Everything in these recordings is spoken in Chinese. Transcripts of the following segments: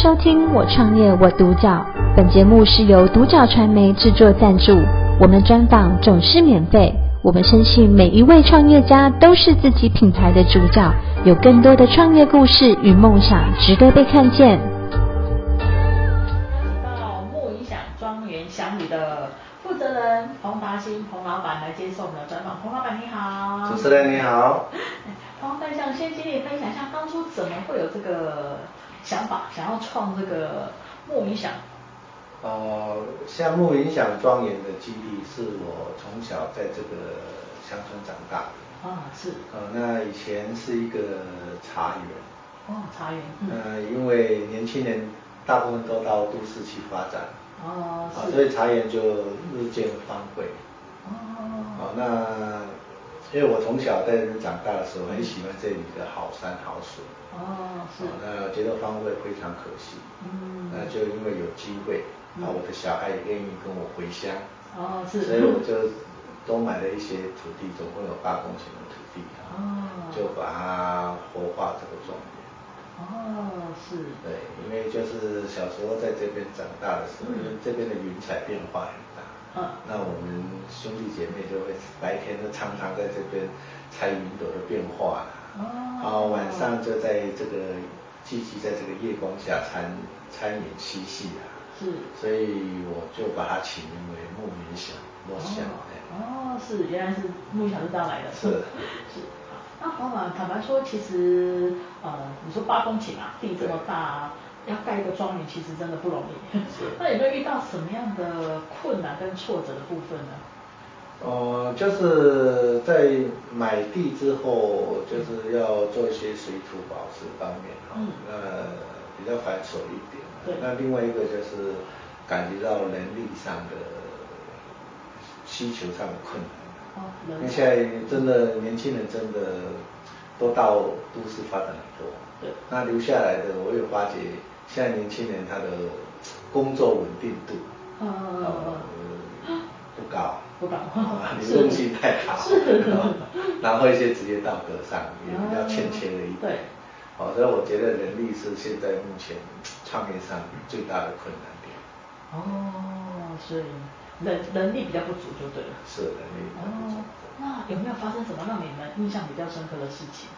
收听我创业我独角，本节目是由独角传媒制作赞助，我们专访总是免费。我们深信每一位创业家都是自己品牌的主角，有更多的创业故事与梦想值得被看见。到木影响庄园祥宇的负责人彭达兴彭老板来接受我们的专访。彭老板你好，主持人你好。彭老板想先请你分享一下，当初怎么会有这个想法，想要创这个木影响？呃，像木影响庄园的基地是我从小在这个乡村长大的。啊，是。呃，那以前是一个茶园。哦，茶园。嗯。呃，因为年轻人大部分都到都市去发展。哦，是。所以茶园就日渐荒废。哦。哦，那。因为我从小在这边长大的时候，很喜欢这里的好山好水。哦，是。那觉得荒废非常可惜。嗯。那就因为有机会，那我的小孩也愿意跟我回乡。哦，是。所以我就多买了一些土地，总共有八公顷的土地。哦。就把它活化这个庄园。哦，是。对，因为就是小时候在这边长大的时候，因为这边的云彩变化。嗯，那我们兄弟姐妹就会白天都常常在这边猜云朵的变化，哦，然后晚上就在这个聚集在这个夜光下参参演嬉戏啊。是，所以我就把它起名为牧影响，落响。哦，是，原来是牧影响是这样来的。是 是，那黄老坦白说，其实呃，你说八公顷啊，地这么大啊。要盖一个庄园，其实真的不容易。是。那有没有遇到什么样的困难跟挫折的部分呢？呃，就是在买地之后，就是要做一些水土保持方面哈，嗯、那比较繁琐一点。对。那另外一个就是感觉到人力上的需求上的困难。哦。因为现在真的年轻人真的都到都市发展很多。对。那留下来的，我有发觉。现在年轻人他的工作稳定度，呃，不高，不高，流动性太好，然后一些职业道德上也比较欠缺了一点，对，哦，所以我觉得人力是现在目前创业上最大的困难点。哦，所以人人力比较不足就对了。是人力比较不足。那有没有发生什么让你们印象比较深刻的事情？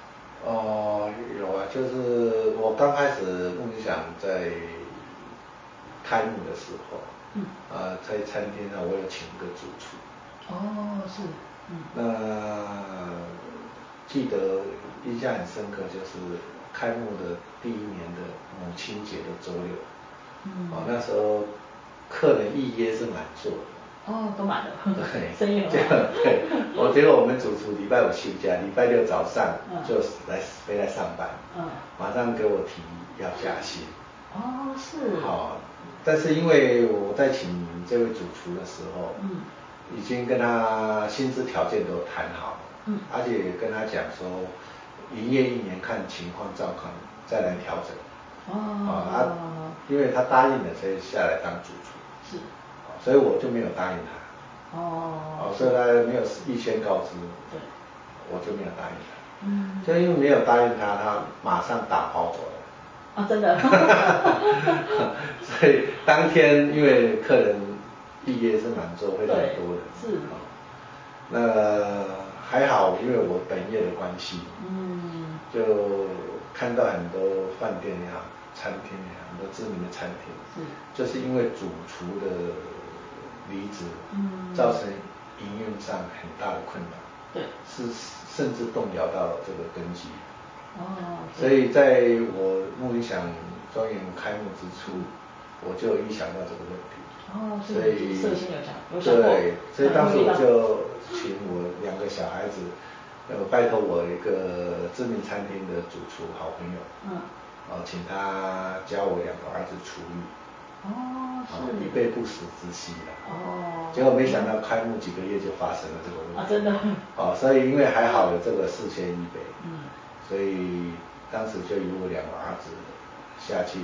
哦，有啊，就是我刚开始梦想在开幕的时候，嗯，呃，在餐厅呢，我有请一个主厨。哦，是，嗯。那记得印象很深刻，就是开幕的第一年的母亲节的周六，嗯，哦，那时候客人预约是满座的。哦，都满了。对，生意很好。对，我觉得我们主厨礼拜五休假，礼拜六早上就来回来上班。嗯。马上给我提要加薪。哦，是。好，但是因为我在请这位主厨的时候，嗯，已经跟他薪资条件都谈好了，嗯，而且跟他讲说，营业一年看情况照看再来调整。哦。啊，因为他答应了，所以下来当主厨。是。所以我就没有答应他，哦，所以他没有预先告知，对，我就没有答应他，嗯，就因为没有答应他，他马上打包走了，啊，真的，所以当天因为客人预约是满座，会很多的，是，那还好，因为我本业的关系，嗯，就看到很多饭店呀、餐厅呀，很多知名的餐厅，是，就是因为主厨的。离职，嗯，造成营运上很大的困难，对，是甚至动摇到这个根基，哦，所以在我牧影响庄园开幕之初，我就预想到这个问题，哦，所以设心有想，对，所以当时我就请我两个小孩子，呃，拜托我一个知名餐厅的主厨好朋友，嗯，哦，请他教我两个儿子厨艺。哦，是以备不时之需的。哦，结果没想到开幕几个月就发生了这个问题。啊，真的。哦，所以因为还好有这个四千预备，嗯，所以当时就由我两个儿子下去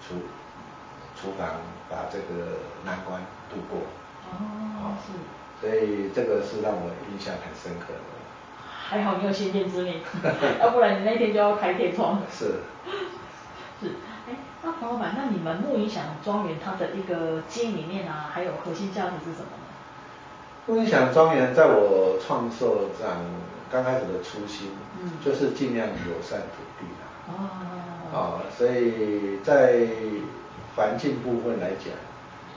厨厨房把这个难关度过。哦，是。所以这个是让我印象很深刻的。还好你有先见之明，要不然你那天就要开天窗。是。老板，那你们木影响庄园它的一个经营理念啊，还有核心价值是什么呢？木影响庄园在我创设上刚开始的初心，嗯，就是尽量友善土地啊。哦。啊，所以在环境部分来讲，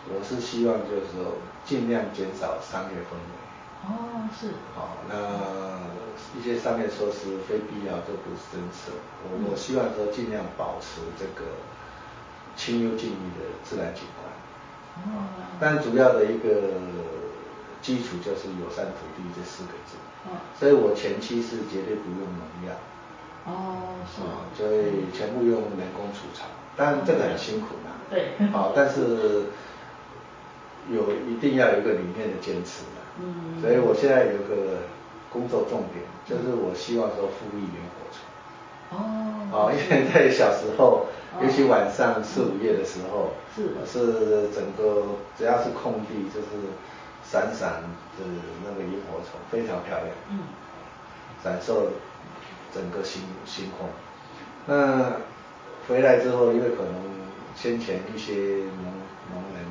我是希望就是说尽量减少商业氛围。哦，是。好，那一些商业设施非必要就不增设。我我希望说尽量保持这个清幽静谧的自然景观。哦。但主要的一个基础就是友善土地这四个字。哦。所以我前期是绝对不用农药。哦，是。啊，所以全部用人工除草，但这个很辛苦嘛。对。好，但是有一定要有一个理念的坚持。嗯，所以我现在有个工作重点，就是我希望说复育萤火虫。哦。哦，因为在小时候，尤其晚上四五月的时候，是是整个只要是空地，就是闪闪的那个萤火虫，非常漂亮。嗯。闪烁整个星星空。那回来之后，因为可能先前一些农农人。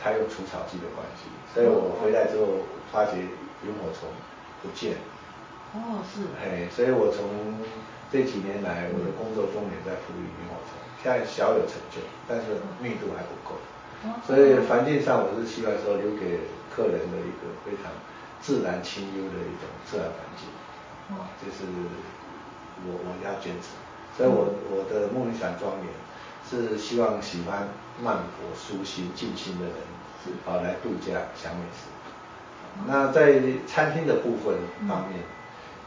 他用除草剂的关系，所以我回来之后发觉萤火虫不见。哦，是。哎，所以我从这几年来，我的工作重点在复育萤火虫，现在小有成就，但是密度还不够。所以环境上我是希望说留给客人的一个非常自然清幽的一种自然环境。哦。这是我我要坚持，所以我我的木影响庄园。是希望喜欢慢活、舒心、静心的人，是啊来度假、享美食。那在餐厅的部分方面，嗯、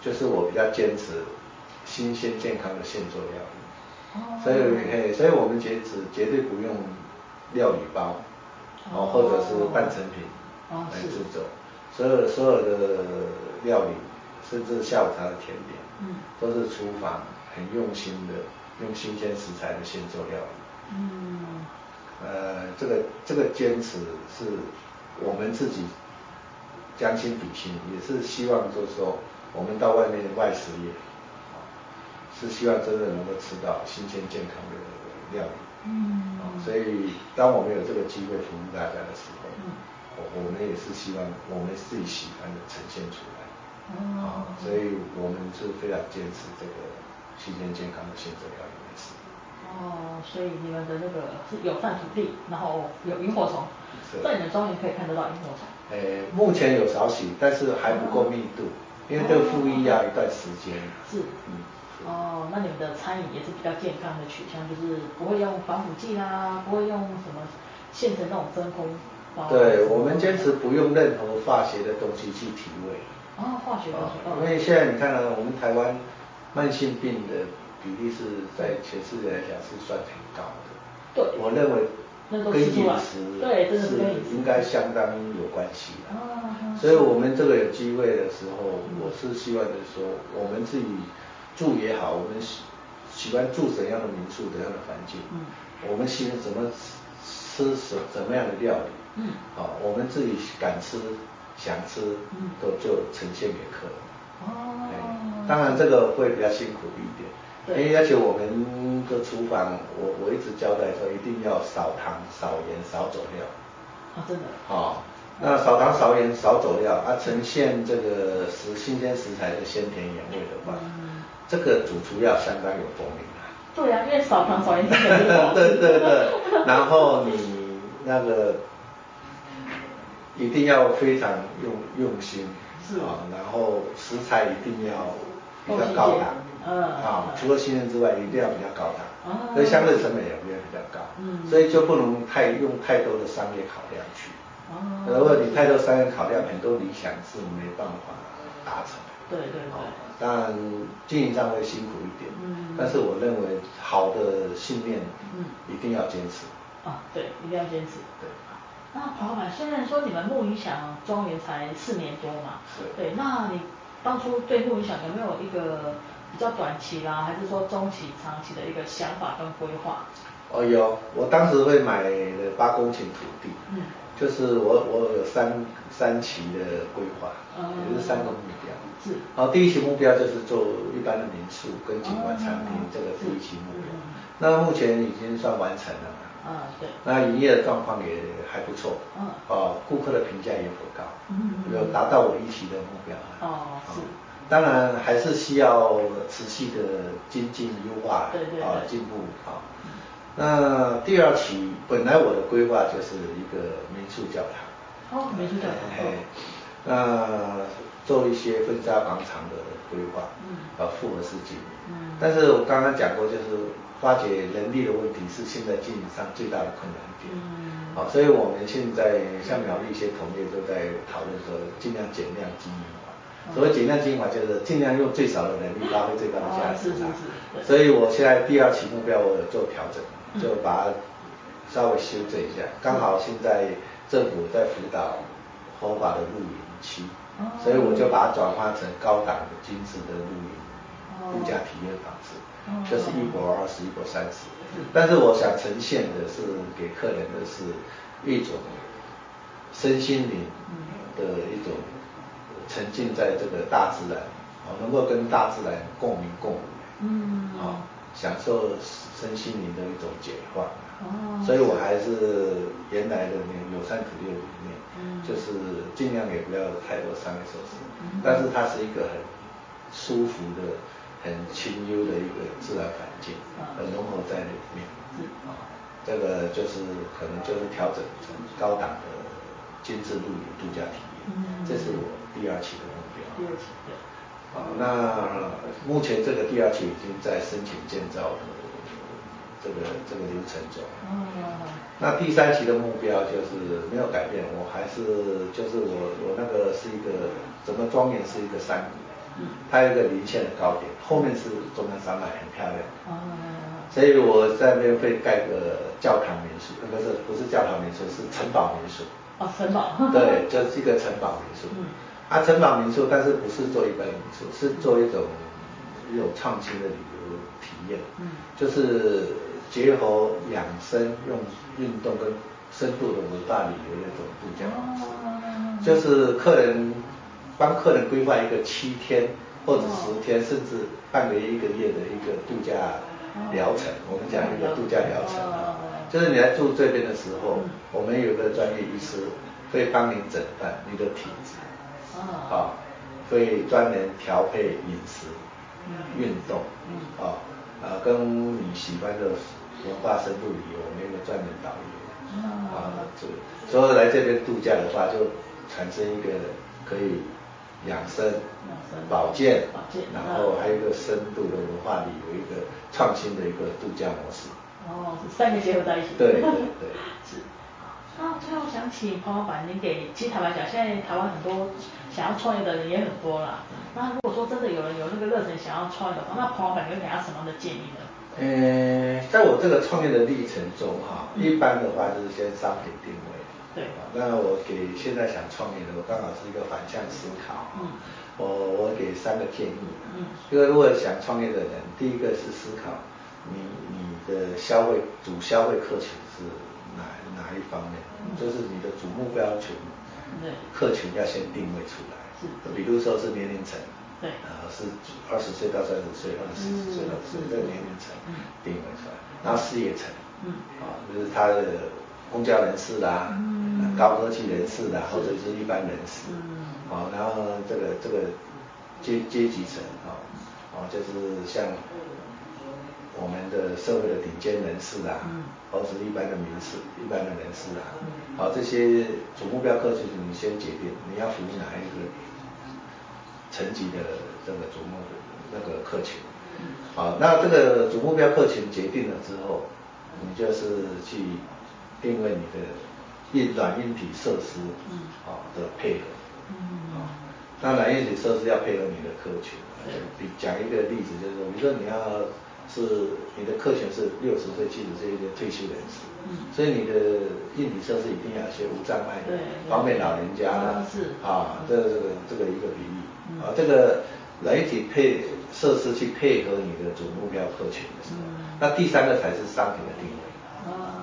就是我比较坚持新鲜健康的现做料理。哦。所以，嘿，所以我们绝止绝对不用料理包，哦，或者是半成品来制作。所有所有的料理，甚至下午茶的甜点，嗯，都是厨房很用心的。用新鲜食材的现做料理。嗯。呃，这个这个坚持是我们自己将心比心，也是希望就是说，我们到外面外食也，是希望真的能够吃到新鲜健康的料理。嗯。所以当我们有这个机会服务大家的时候，嗯，我我们也是希望我们自己喜欢的呈现出来。哦。所以我们是非常坚持这个。新鲜健康的现做料理美食。哦，所以你们的那个是有饭土地，然后有萤火虫，在你们庄园可以看得到萤火虫。诶，目前有少许，但是还不够密度，因为这个复育要一段时间。是。嗯。哦，那你们的餐饮也是比较健康的取向，就是不会用防腐剂啦，不会用什么现成那种真空包。对，我们坚持不用任何化学的东西去提味。哦，化学东西。因为现在你看到，我们台湾。慢性病的比例是在全世界来讲是算挺高的。对，我认为跟饮食对是应该相当有关系的。所以我们这个有机会的时候，我是希望就是说，我们自己住也好，我们喜喜欢住怎样的民宿，怎样的环境，嗯，我们喜欢怎么吃什怎么样的料理，嗯，好，我们自己敢吃想吃，嗯，都就呈现给客人。哦，当然这个会比较辛苦一点，因为要求我们的厨房，我我一直交代说一定要少糖、少盐、少佐料。啊，真的。好，那少糖、少盐、少佐料啊，呈现这个食新鲜食材的鲜甜原味的话，嗯，这个主厨要相当有功力啊。对啊，因为少糖少盐 对对对，然后你那个一定要非常用用心。啊，然后食材一定要比较高档，嗯，啊，除了新鲜之外，一定要比较高档，所以相对成本也会比较高，嗯，所以就不能太用太多的商业考量去，哦，如果你太多商业考量，很多理想是没办法达成，对对对，当然经营上会辛苦一点，嗯，但是我认为好的信念，嗯，一定要坚持，啊，对，一定要坚持，对。那黄老板，虽然说你们木影响庄园才四年多嘛，是。对，那你当初对木影响有没有一个比较短期啦，还是说中期、长期的一个想法跟规划？哦，有，我当时会买了八公顷土地，嗯，就是我我有三三期的规划，嗯、也就是三个目标。是。好，第一期目标就是做一般的民宿跟景观产品，这个第一期目标。那目前已经算完成了。啊，对。那营业的状况也还不错。嗯。哦，顾客的评价也不高。嗯嗯。有达到我预期的目标。哦，是。当然还是需要持续的精进优化。对对对。啊，进步啊。那第二期本来我的规划就是一个民宿教堂。哦，民宿教堂。哎，那做一些婚纱广场的规划，嗯，啊，复合式经营。嗯。但是我刚刚讲过，就是发掘人力的问题是现在经营上最大的困难点。嗯。好，所以我们现在像苗栗一些同业都在讨论说，尽量减量经营法。所谓减量经营法，就是尽量用最少的人力发挥最大的价值。是是是。所以我现在第二期目标我有做调整。就把它稍微修正一下，刚好现在政府在辅导合法的露营区，所以我就把它转化成高档的精致的露营度假体验方式，就是一泊二十，一泊三十。但是我想呈现的是给客人的是一种身心灵的一种沉浸在这个大自然，能够跟大自然共鸣共舞，嗯，啊，享受。身心灵的一种解放，哦，所以我还是原来的那个友善土地的理念，嗯，就是尽量也不要太多商业设施，嗯，但是它是一个很舒服的、很清幽的一个自然环境，很融合在里面，啊，这个就是可能就是调整成高档的精致露营度假体验，嗯，这是我第二期的目标。第二期，对。好，那目前这个第二期已经在申请建造的。这个这个流程走，嗯，那第三期的目标就是没有改变，我还是就是我我那个是一个整个庄园是一个山谷，嗯，它有一个零线的高点，后面是中央山脉，很漂亮，嗯，所以我在那边会盖个教堂民宿，不是不是教堂民宿，是城堡民宿，哦，城堡，对，就是一个城堡民宿，嗯，啊，城堡民宿，但是不是做一般民宿，是做一种一种创新的旅游体验，嗯，就是。结合养生、用运动跟深度的文化旅游的一种度假方式，就是客人帮客人规划一个七天或者十天，甚至半个月、一个月的一个度假疗程。我们讲一个度假疗程啊，就是你来住这边的时候，我们有个专业医师会帮你诊断你的体质，啊，会专门调配饮食、运动，啊，啊，跟你喜欢的。文化深度旅游，我们有个专门导游，啊，这所以来这边度假的话，就产生一个可以养生、保健，然后还有一个深度的文化旅游，一个创新的一个度假模式。哦，是三个结合在一起。对对对。是。那最后想请彭老板，您给其实坦白讲，现在台湾很多想要创业的人也很多啦。那如果说真的有人有那个热忱想要创业的话，那彭老板你会给他什么样的建议呢？呃，在我这个创业的历程中，哈，一般的话就是先商品定位。对。那我给现在想创业的，我刚好是一个反向思考。嗯。我我给三个建议。嗯。因为如果想创业的人，第一个是思考你你的消费主消费客群是哪哪一方面，嗯、就是你的主目标群，对，客群要先定位出来。是。比如说是年龄层。对，呃，是二十岁到三十岁，或者四十岁到五十岁这个年龄层定位出来，然后事业层，嗯，啊，就是他的公交人士啦，嗯，高科技人士啦，或者是一般人士，嗯，啊，然后这个这个阶阶级层，啊，啊，就是像我们的社会的顶尖人士啦，嗯，或者是一般的名士、一般的人士啦，嗯，好，这些主目标客群你先决定你要服务哪一个。层级的这个主目那个客群，好，那这个主目标客群决定了之后，你就是去定位你的硬软硬体设施，好的配合，啊，那软硬体设施要配合你的客群，比讲一个例子就是说，比如说你要是你的客群是六十岁、七十岁一些退休人士，所以你的硬体设施一定要一些无障碍的，方便老人家的，啊，这这个这个一个比例。啊，这个软体配设施去配合你的主目标客群的时候，嗯、那第三个才是商品的定位。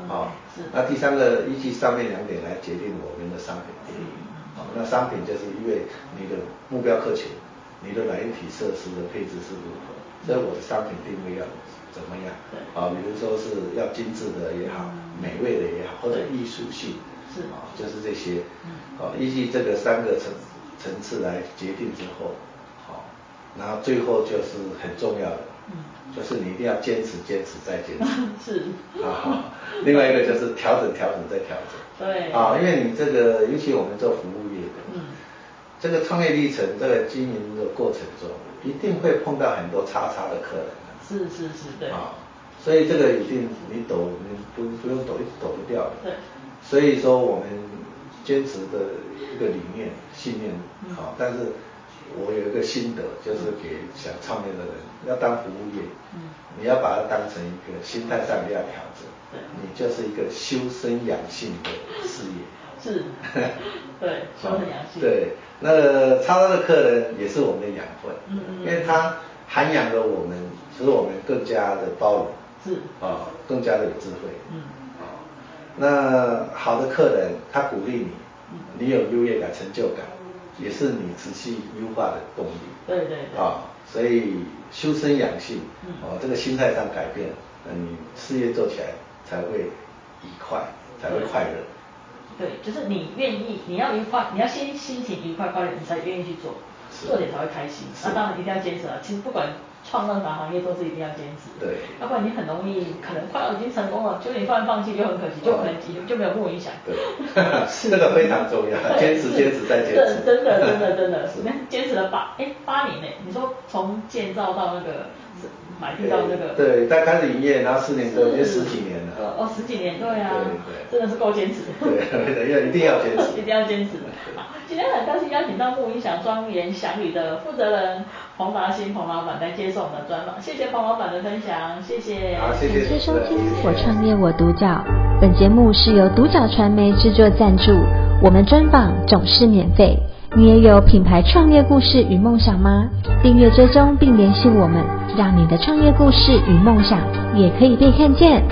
啊，那第三个依据上面两点来决定我们的商品定位。好，那商品就是因为你的目标客群，你的软硬体设施的配置是如何，所以我的商品定位要怎么样？对，啊，比如说是要精致的也好，美味的也好，或者艺术性，是啊，就是这些。啊，依据这个三个层层次来决定之后，好，然后最后就是很重要的。就是你一定要坚持，坚持再坚持。是。啊，另外一个就是调整，调整再调整。对。啊，因为你这个，尤其我们做服务业的，嗯，这个创业历程，这个经营的过程中，一定会碰到很多叉叉的客人。是是是，对。啊，所以这个一定你抖，你不不用抖，一抖不掉的。对。所以说我们坚持的一个理念、信念，好，但是。我有一个心得，就是给想创业的人，要当服务业，嗯，你要把它当成一个心态上你要调整，你就是一个修身养性的事业，是，对，修身养性，对，那个超多的客人也是我们的养分，嗯嗯，因为他涵养了我们，使我们更加的包容，是，啊，更加的有智慧，嗯，啊，那好的客人他鼓励你，你有优越感、成就感。也是你持续优化的动力。对对对。啊，所以修身养性，哦，这个心态上改变，那你事业做起来才会愉快，才会快乐。对，就是你愿意，你要愉快，你要先心情愉快快乐，你才愿意去做，做点才会开心。那当然一定要坚持啊，其实不管。创任何行业都是一定要坚持，对，要不然你很容易可能快要已经成功了，就你突然放弃就很可惜，就可能就没有负影响。对，这 个非常重要，坚持坚持再坚持。真的真的真的，你看 坚持了八哎八年呢，你说从建造到那个买地到那个，对，在开始营业，然后四年多，已经十几年了。哦十几年，对啊，对对，真的是够坚持。对，要一定要坚持，一定要坚持。好，今天很高兴邀请到木音祥庄园祥宇的负责人。彭达兴彭老板来接受我们的专访，谢谢彭老板的分享，谢谢。好，谢谢。感谢收听《我创业我独角》，本节目是由独角传媒制作赞助，我们专访总是免费。你也有品牌创业故事与梦想吗？订阅追踪并联系我们，让你的创业故事与梦想也可以被看见。